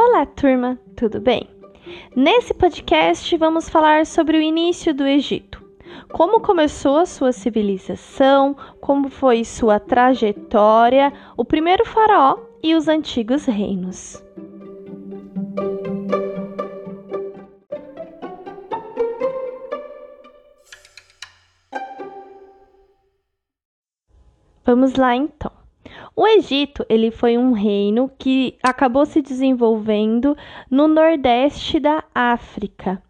Olá, turma, tudo bem? Nesse podcast vamos falar sobre o início do Egito. Como começou a sua civilização, como foi sua trajetória, o primeiro faraó e os antigos reinos. Vamos lá então. O Egito, ele foi um reino que acabou se desenvolvendo no nordeste da África,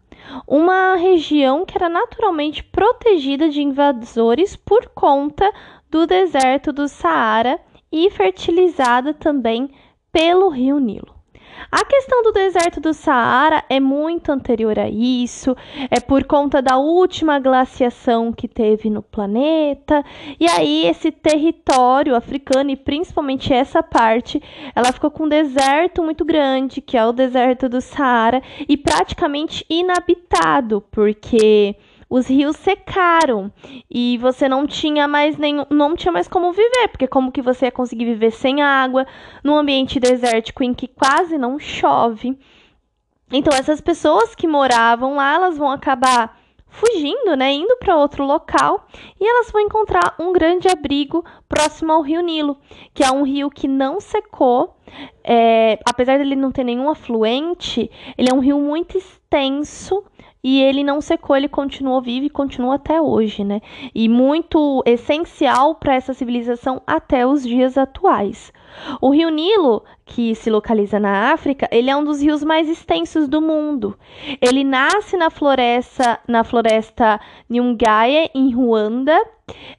uma região que era naturalmente protegida de invasores por conta do deserto do Saara e fertilizada também pelo Rio Nilo. A questão do deserto do Saara é muito anterior a isso, é por conta da última glaciação que teve no planeta, e aí esse território africano e principalmente essa parte, ela ficou com um deserto muito grande, que é o deserto do Saara, e praticamente inabitado, porque os rios secaram e você não tinha mais nenhum, não tinha mais como viver, porque como que você ia conseguir viver sem água num ambiente desértico em que quase não chove? Então essas pessoas que moravam lá, elas vão acabar fugindo, né, indo para outro local e elas vão encontrar um grande abrigo próximo ao Rio Nilo, que é um rio que não secou, é, apesar dele não ter nenhum afluente, ele é um rio muito extenso e ele não secou, ele continuou vivo e continua até hoje, né? E muito essencial para essa civilização até os dias atuais. O rio Nilo, que se localiza na África, ele é um dos rios mais extensos do mundo. Ele nasce na floresta, na floresta Nyungaye, em Ruanda,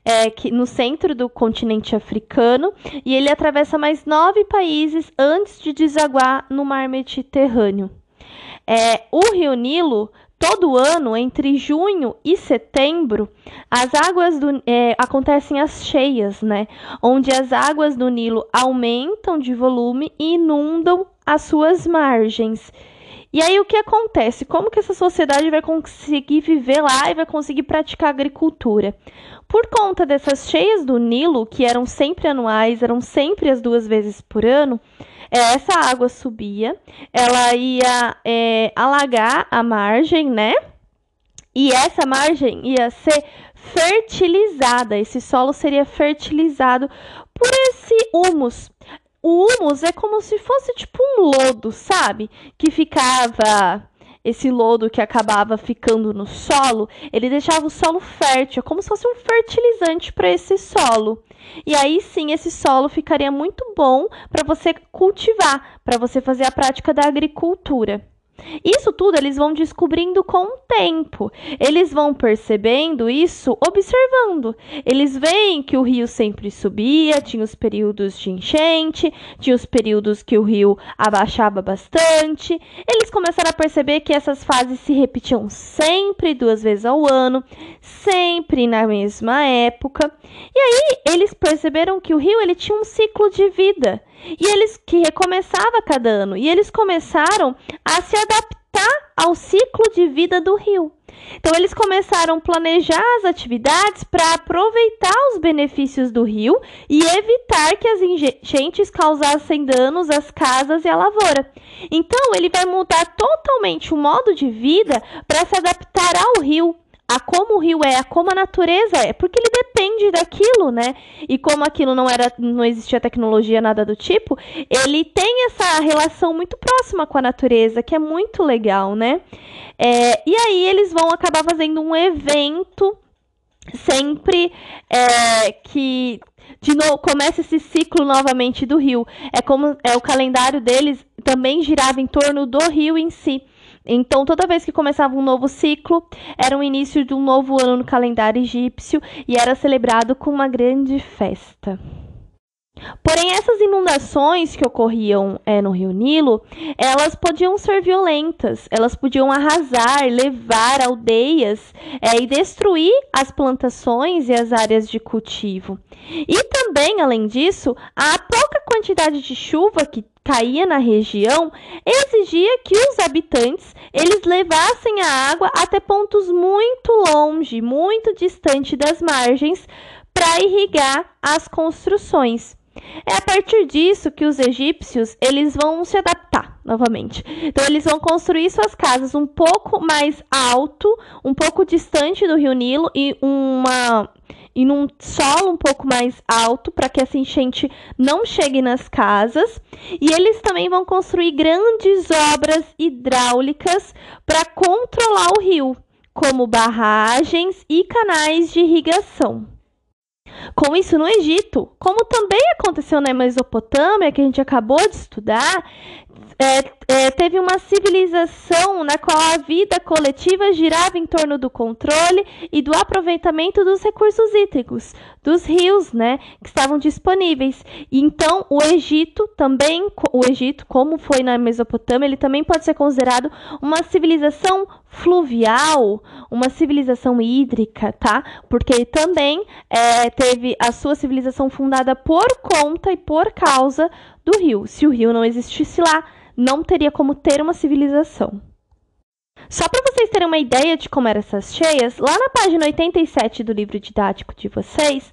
é, que, no centro do continente africano, e ele atravessa mais nove países antes de desaguar no mar Mediterrâneo. É, o rio Nilo todo ano, entre junho e setembro, as águas do é, acontecem as cheias, né? Onde as águas do Nilo aumentam de volume e inundam as suas margens. E aí o que acontece? Como que essa sociedade vai conseguir viver lá e vai conseguir praticar agricultura? Por conta dessas cheias do Nilo, que eram sempre anuais, eram sempre as duas vezes por ano, é, essa água subia, ela ia é, alagar a margem, né? E essa margem ia ser fertilizada, esse solo seria fertilizado por esse humus. O humus é como se fosse tipo um lodo, sabe? Que ficava esse lodo que acabava ficando no solo, ele deixava o solo fértil, como se fosse um fertilizante para esse solo. E aí sim, esse solo ficaria muito bom para você cultivar, para você fazer a prática da agricultura. Isso tudo eles vão descobrindo com o tempo. Eles vão percebendo isso observando. Eles veem que o rio sempre subia, tinha os períodos de enchente, tinha os períodos que o rio abaixava bastante. Eles começaram a perceber que essas fases se repetiam sempre duas vezes ao ano, sempre na mesma época. E aí eles perceberam que o rio ele tinha um ciclo de vida. E eles que recomeçava cada ano. E eles começaram a se adaptar ao ciclo de vida do rio. Então eles começaram a planejar as atividades para aproveitar os benefícios do rio e evitar que as enchentes causassem danos às casas e à lavoura. Então ele vai mudar totalmente o modo de vida para se adaptar ao rio a como o rio é, a como a natureza é, porque ele depende daquilo, né? E como aquilo não era, não existia tecnologia nada do tipo, ele tem essa relação muito próxima com a natureza, que é muito legal, né? É, e aí eles vão acabar fazendo um evento sempre é, que de novo começa esse ciclo novamente do rio. É como é o calendário deles também girava em torno do rio em si. Então, toda vez que começava um novo ciclo, era o início de um novo ano no calendário egípcio e era celebrado com uma grande festa. Porém, essas inundações que ocorriam é, no Rio Nilo, elas podiam ser violentas, elas podiam arrasar, levar aldeias é, e destruir as plantações e as áreas de cultivo. E também, além disso, a pouca quantidade de chuva que caía na região exigia que os habitantes eles levassem a água até pontos muito longe, muito distante das margens, para irrigar as construções. É a partir disso que os egípcios eles vão se adaptar novamente. Então eles vão construir suas casas um pouco mais alto, um pouco distante do Rio Nilo e uma e num solo um pouco mais alto para que essa enchente não chegue nas casas. E eles também vão construir grandes obras hidráulicas para controlar o rio, como barragens e canais de irrigação. Com isso, no Egito, como também aconteceu na Mesopotâmia, que a gente acabou de estudar, é, é, teve uma civilização na qual a vida coletiva girava em torno do controle e do aproveitamento dos recursos hídricos, dos rios, né, que estavam disponíveis. Então, o Egito também, o Egito, como foi na Mesopotâmia, ele também pode ser considerado uma civilização fluvial, uma civilização hídrica, tá? Porque ele também é, teve a sua civilização fundada por conta e por causa do rio. Se o rio não existisse lá, não teria como ter uma civilização. Só para vocês terem uma ideia de como eram essas cheias, lá na página 87 do livro didático de vocês,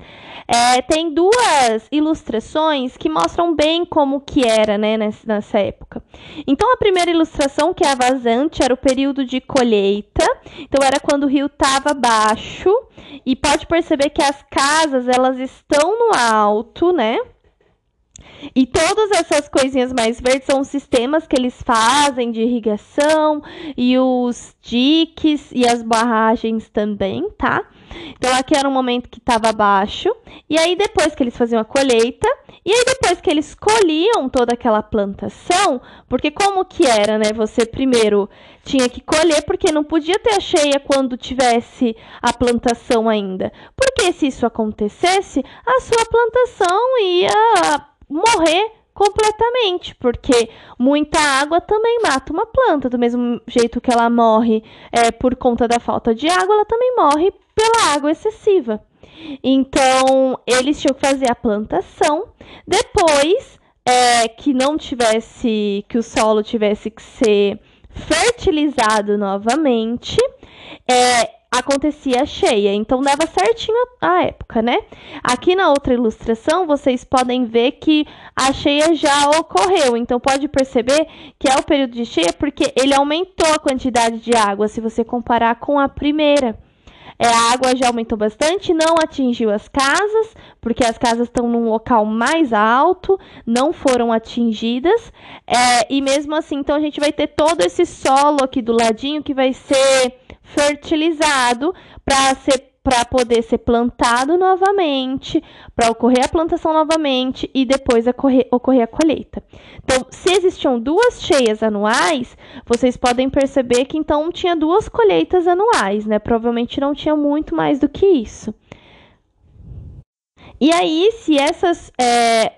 é, tem duas ilustrações que mostram bem como que era né, nessa época. Então, a primeira ilustração, que é a vazante, era o período de colheita. Então, era quando o rio estava baixo. E pode perceber que as casas, elas estão no alto, né? E todas essas coisinhas mais verdes são os sistemas que eles fazem de irrigação e os diques e as barragens também, tá? Então aqui era um momento que estava baixo. E aí depois que eles faziam a colheita, e aí depois que eles colhiam toda aquela plantação, porque como que era, né? Você primeiro tinha que colher porque não podia ter a cheia quando tivesse a plantação ainda. Porque se isso acontecesse, a sua plantação ia morrer completamente, porque muita água também mata uma planta, do mesmo jeito que ela morre é, por conta da falta de água, ela também morre pela água excessiva. Então, eles tinham que fazer a plantação, depois é, que não tivesse, que o solo tivesse que ser fertilizado novamente, é, acontecia cheia, então dava certinho a época, né? Aqui na outra ilustração vocês podem ver que a cheia já ocorreu, então pode perceber que é o período de cheia porque ele aumentou a quantidade de água se você comparar com a primeira. É, a água já aumentou bastante, não atingiu as casas, porque as casas estão num local mais alto, não foram atingidas. É, e mesmo assim, então a gente vai ter todo esse solo aqui do ladinho que vai ser fertilizado para ser para poder ser plantado novamente, para ocorrer a plantação novamente e depois ocorrer, ocorrer a colheita. Então, se existiam duas cheias anuais, vocês podem perceber que então tinha duas colheitas anuais, né? Provavelmente não tinha muito mais do que isso. E aí, se essas é,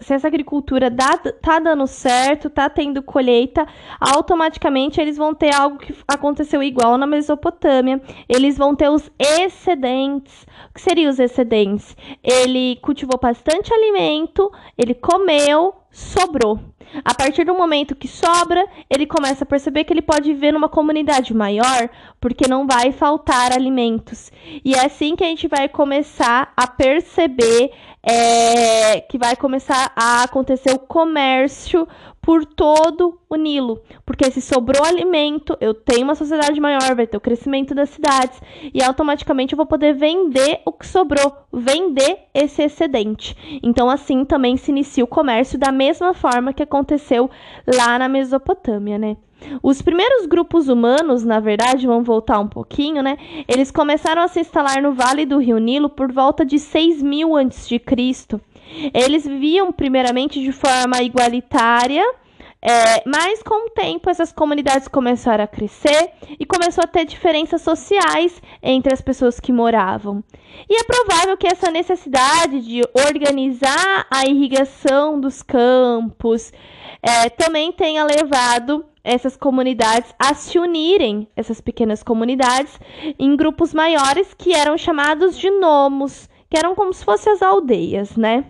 se essa agricultura dá, tá dando certo, tá tendo colheita, automaticamente eles vão ter algo que aconteceu igual na Mesopotâmia. Eles vão ter os excedentes. O que seriam os excedentes? Ele cultivou bastante alimento, ele comeu, sobrou. A partir do momento que sobra, ele começa a perceber que ele pode viver numa comunidade maior, porque não vai faltar alimentos. E é assim que a gente vai começar a perceber é, que vai começar a acontecer o comércio por todo o Nilo. Porque se sobrou alimento, eu tenho uma sociedade maior, vai ter o crescimento das cidades e automaticamente eu vou poder vender o que sobrou, vender esse excedente. Então, assim também se inicia o comércio da mesma forma que aconteceu lá na Mesopotâmia, né? Os primeiros grupos humanos, na verdade, vamos voltar um pouquinho, né? Eles começaram a se instalar no Vale do Rio Nilo por volta de 6000 a.C. Eles viviam primeiramente de forma igualitária, é, mas com o tempo essas comunidades começaram a crescer e começou a ter diferenças sociais entre as pessoas que moravam. E é provável que essa necessidade de organizar a irrigação dos campos é, também tenha levado essas comunidades a se unirem, essas pequenas comunidades, em grupos maiores que eram chamados de nomos, que eram como se fossem as aldeias, né?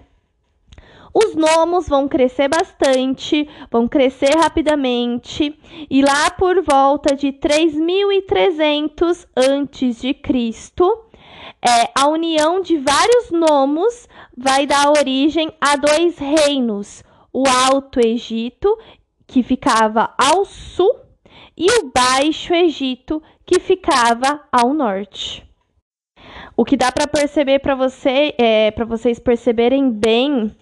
Os nomos vão crescer bastante, vão crescer rapidamente, e lá por volta de 3300 antes de Cristo, é, a união de vários nomos vai dar origem a dois reinos: o Alto Egito, que ficava ao sul, e o Baixo Egito, que ficava ao norte. O que dá para perceber para você, é, para vocês perceberem bem,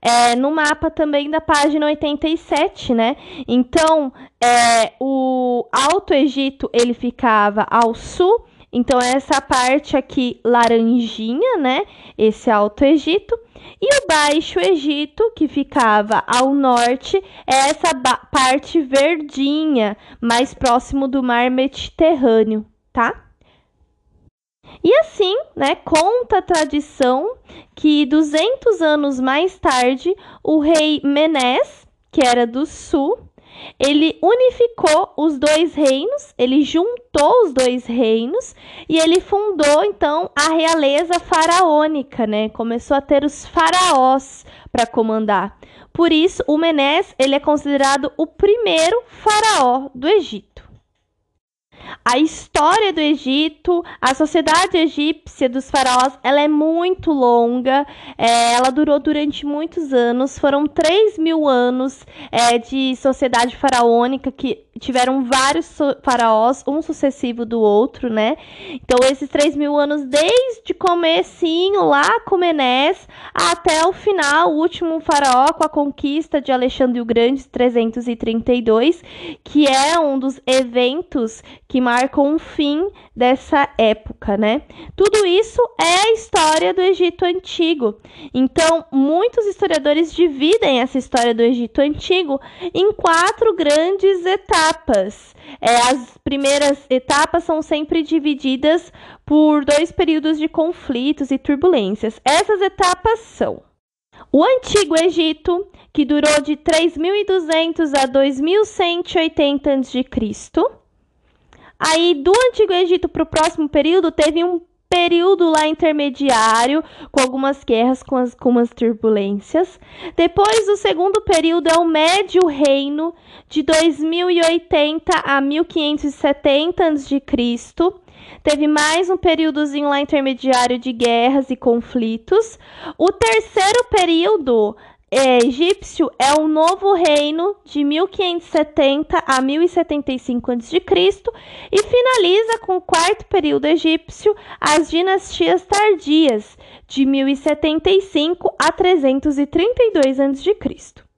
é, no mapa também da página 87, né? Então, é, o Alto Egito ele ficava ao sul, então essa parte aqui laranjinha, né? Esse Alto Egito. E o Baixo Egito, que ficava ao norte, é essa parte verdinha, mais próximo do mar Mediterrâneo, tá? E assim, né, conta a tradição que 200 anos mais tarde, o rei Menés, que era do sul, ele unificou os dois reinos, ele juntou os dois reinos e ele fundou então a realeza faraônica, né? Começou a ter os faraós para comandar. Por isso, o Menés ele é considerado o primeiro faraó do Egito a história do Egito, a sociedade egípcia dos faraós, ela é muito longa, é, ela durou durante muitos anos, foram 3 mil anos é, de sociedade faraônica que tiveram vários faraós, um sucessivo do outro, né? Então, esses 3 mil anos, desde comecinho lá com Menés até o final, o último faraó com a conquista de Alexandre o Grande, 332, que é um dos eventos que marcam um fim dessa época, né? Tudo isso é a história do Egito Antigo. Então, muitos historiadores dividem essa história do Egito Antigo em quatro grandes etapas. É, as primeiras etapas são sempre divididas por dois períodos de conflitos e turbulências. Essas etapas são o Antigo Egito, que durou de 3.200 a 2.180 a.C., Aí, do Antigo Egito para o próximo período, teve um período lá intermediário, com algumas guerras, com, as, com umas turbulências. Depois, o segundo período é o Médio Reino, de 2080 a 1570 a.C. Teve mais um períodozinho lá intermediário de guerras e conflitos. O terceiro período egípcio é o novo reino de 1570 a 1075 a.C. e finaliza com o quarto período egípcio, as dinastias tardias, de 1075 a 332 a.C.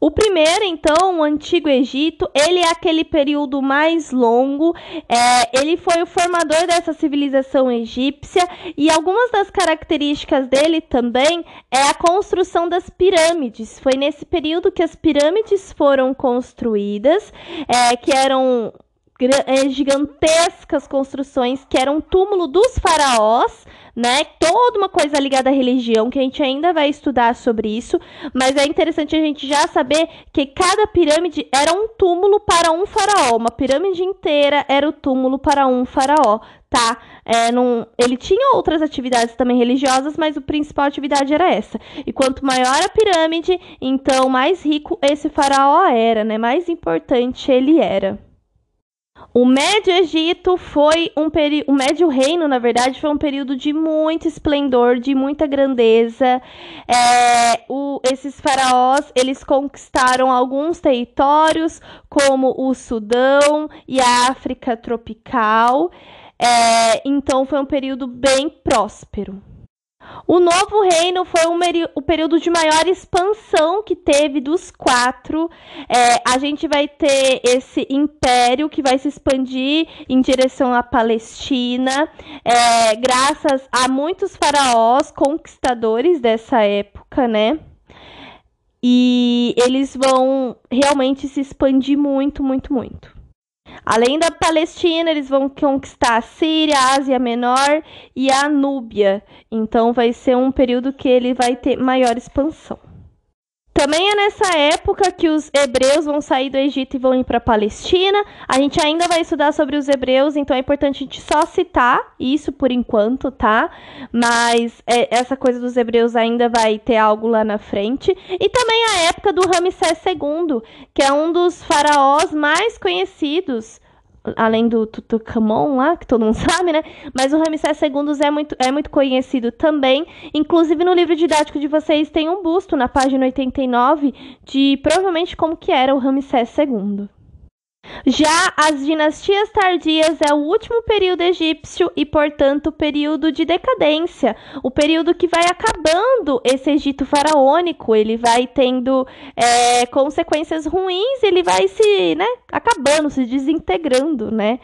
O primeiro, então, o Antigo Egito, ele é aquele período mais longo, é, ele foi o formador dessa civilização egípcia e algumas das características dele também é a construção das pirâmides. Foi nesse período que as pirâmides foram construídas, é, que eram gigantescas construções que eram túmulo dos faraós, né? Toda uma coisa ligada à religião, que a gente ainda vai estudar sobre isso, mas é interessante a gente já saber que cada pirâmide era um túmulo para um faraó, uma pirâmide inteira era o túmulo para um faraó, tá? É, não, ele tinha outras atividades também religiosas, mas a principal atividade era essa. E quanto maior a pirâmide, então mais rico esse faraó era, né? Mais importante ele era. O Médio Egito foi um período, o Médio Reino, na verdade, foi um período de muito esplendor, de muita grandeza. É, o, esses faraós, eles conquistaram alguns territórios, como o Sudão e a África tropical. É, então, foi um período bem próspero. O novo reino foi o, o, período de maior expansão que teve dos quatro. É, a gente vai ter esse império que vai se expandir em direção à Palestina, é, graças a muitos faraós conquistadores dessa época, né? E eles vão realmente se expandir muito, muito, muito. Além da Palestina, eles vão conquistar a Síria, a Ásia Menor e a Núbia. Então vai ser um período que ele vai ter maior expansão. Também é nessa época que os hebreus vão sair do Egito e vão ir para a Palestina. A gente ainda vai estudar sobre os hebreus, então é importante a gente só citar isso por enquanto, tá? Mas é, essa coisa dos hebreus ainda vai ter algo lá na frente. E também a época do Ramsés II, que é um dos faraós mais conhecidos além do Tutankhamon lá, que todo mundo sabe, né? Mas o Ramsés II é muito, é muito conhecido também. Inclusive no livro didático de vocês tem um busto na página 89 de provavelmente como que era o Ramsés II. Já as dinastias tardias é o último período egípcio e, portanto, o período de decadência, o período que vai acabando esse Egito faraônico, ele vai tendo é, consequências ruins, ele vai se, né, acabando, se desintegrando, né?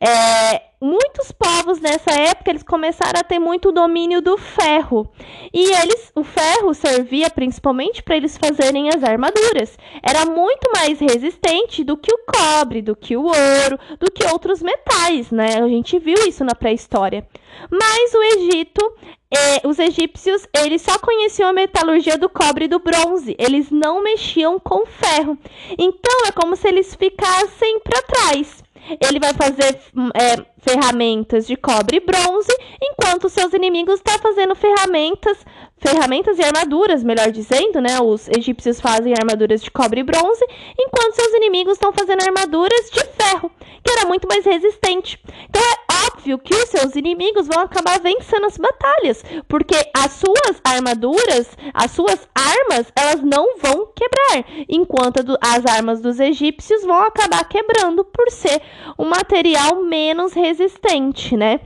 É, muitos povos nessa época eles começaram a ter muito domínio do ferro. E eles, o ferro servia principalmente para eles fazerem as armaduras. Era muito mais resistente do que o cobre, do que o ouro, do que outros metais, né? A gente viu isso na pré-história. Mas o Egito, eh, os egípcios, eles só conheciam a metalurgia do cobre e do bronze. Eles não mexiam com ferro. Então é como se eles ficassem para trás. Ele vai fazer é, ferramentas de cobre e bronze, enquanto seus inimigos estão tá fazendo ferramentas, ferramentas e armaduras, melhor dizendo, né? Os egípcios fazem armaduras de cobre e bronze, enquanto seus inimigos estão fazendo armaduras de ferro, que era muito mais resistente. Então é óbvio que os seus inimigos vão acabar vencendo as batalhas, porque as suas armaduras, as suas armas, elas não vão quebrar, enquanto as armas dos egípcios vão acabar quebrando por ser um material menos resistente, né?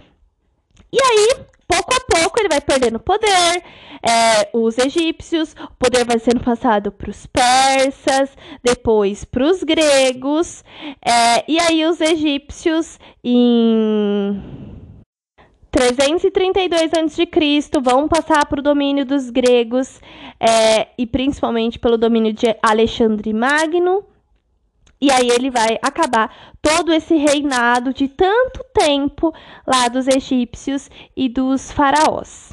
E aí, pouco a pouco, ele vai perdendo poder. É, os egípcios, o poder vai sendo passado para os persas, depois para os gregos. É, e aí, os egípcios, em 332 a.C., vão passar para o domínio dos gregos é, e principalmente pelo domínio de Alexandre Magno. E aí ele vai acabar todo esse reinado de tanto tempo lá dos egípcios e dos faraós.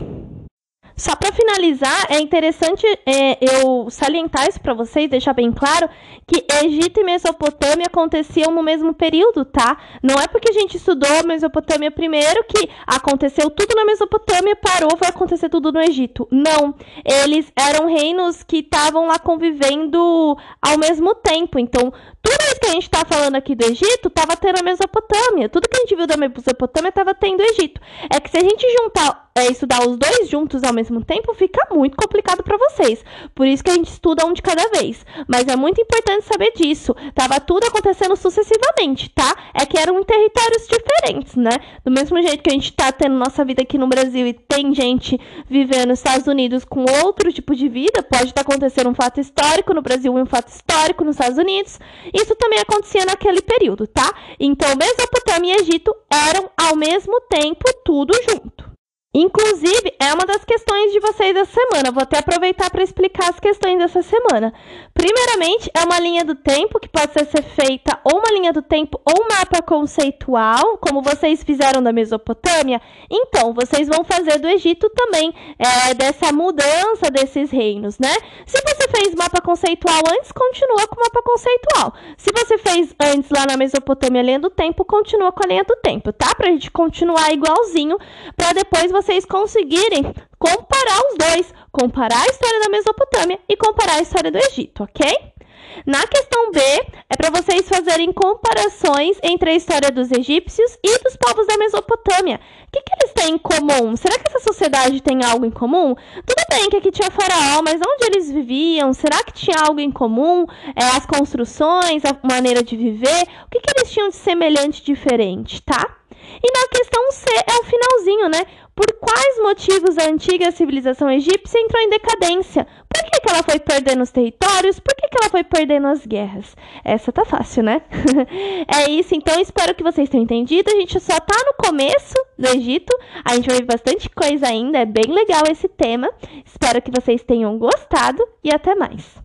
Só para finalizar, é interessante é, eu salientar isso para vocês, deixar bem claro que Egito e Mesopotâmia aconteciam no mesmo período, tá? Não é porque a gente estudou Mesopotâmia primeiro que aconteceu tudo na Mesopotâmia, parou, vai acontecer tudo no Egito. Não, eles eram reinos que estavam lá convivendo ao mesmo tempo. Então, tudo que a gente está falando aqui do Egito estava tendo a Mesopotâmia. Tudo que a gente viu da Mesopotâmia estava tendo o Egito. É que se a gente juntar, é, estudar os dois juntos ao mesmo tempo, fica muito complicado para vocês. Por isso que a gente estuda um de cada vez. Mas é muito importante saber disso. Tava tudo acontecendo sucessivamente, tá? É que eram territórios diferentes, né? Do mesmo jeito que a gente tá tendo nossa vida aqui no Brasil e tem gente vivendo nos Estados Unidos com outro tipo de vida, pode estar tá acontecendo um fato histórico no Brasil e um fato histórico nos Estados Unidos. Isso também acontecia naquele período, tá? Então, Mesopotâmia e Egito eram ao mesmo tempo tudo junto. Inclusive, é uma das questões de vocês dessa semana. Vou até aproveitar para explicar as questões dessa semana. Primeiramente, é uma linha do tempo que pode ser feita ou uma linha do tempo ou um mapa conceitual, como vocês fizeram da Mesopotâmia. Então, vocês vão fazer do Egito também, é, dessa mudança desses reinos, né? Se você fez mapa conceitual antes, continua com o mapa conceitual. Se você fez antes lá na Mesopotâmia linha do tempo, continua com a linha do tempo, tá? Pra gente continuar igualzinho, para depois você vocês conseguirem comparar os dois, comparar a história da Mesopotâmia e comparar a história do Egito, ok? Na questão B, é para vocês fazerem comparações entre a história dos egípcios e dos povos da Mesopotâmia. O que, que, eles têm em comum? Será que essa sociedade tem algo em comum? Tudo bem que aqui tinha faraó, mas onde eles viviam? Será que tinha algo em comum? É, as construções, a maneira de viver? O que, que eles tinham de semelhante diferente, tá? E na questão C é o finalzinho, né? Por quais motivos a antiga civilização egípcia entrou em decadência? Por que, que ela foi perdendo os territórios? Por que, que ela foi perdendo as guerras? Essa tá fácil, né? é isso, então espero que vocês tenham entendido. A gente só tá no começo do Egito. A gente vai ver bastante coisa ainda. É bem legal esse tema. Espero que vocês tenham gostado e até mais.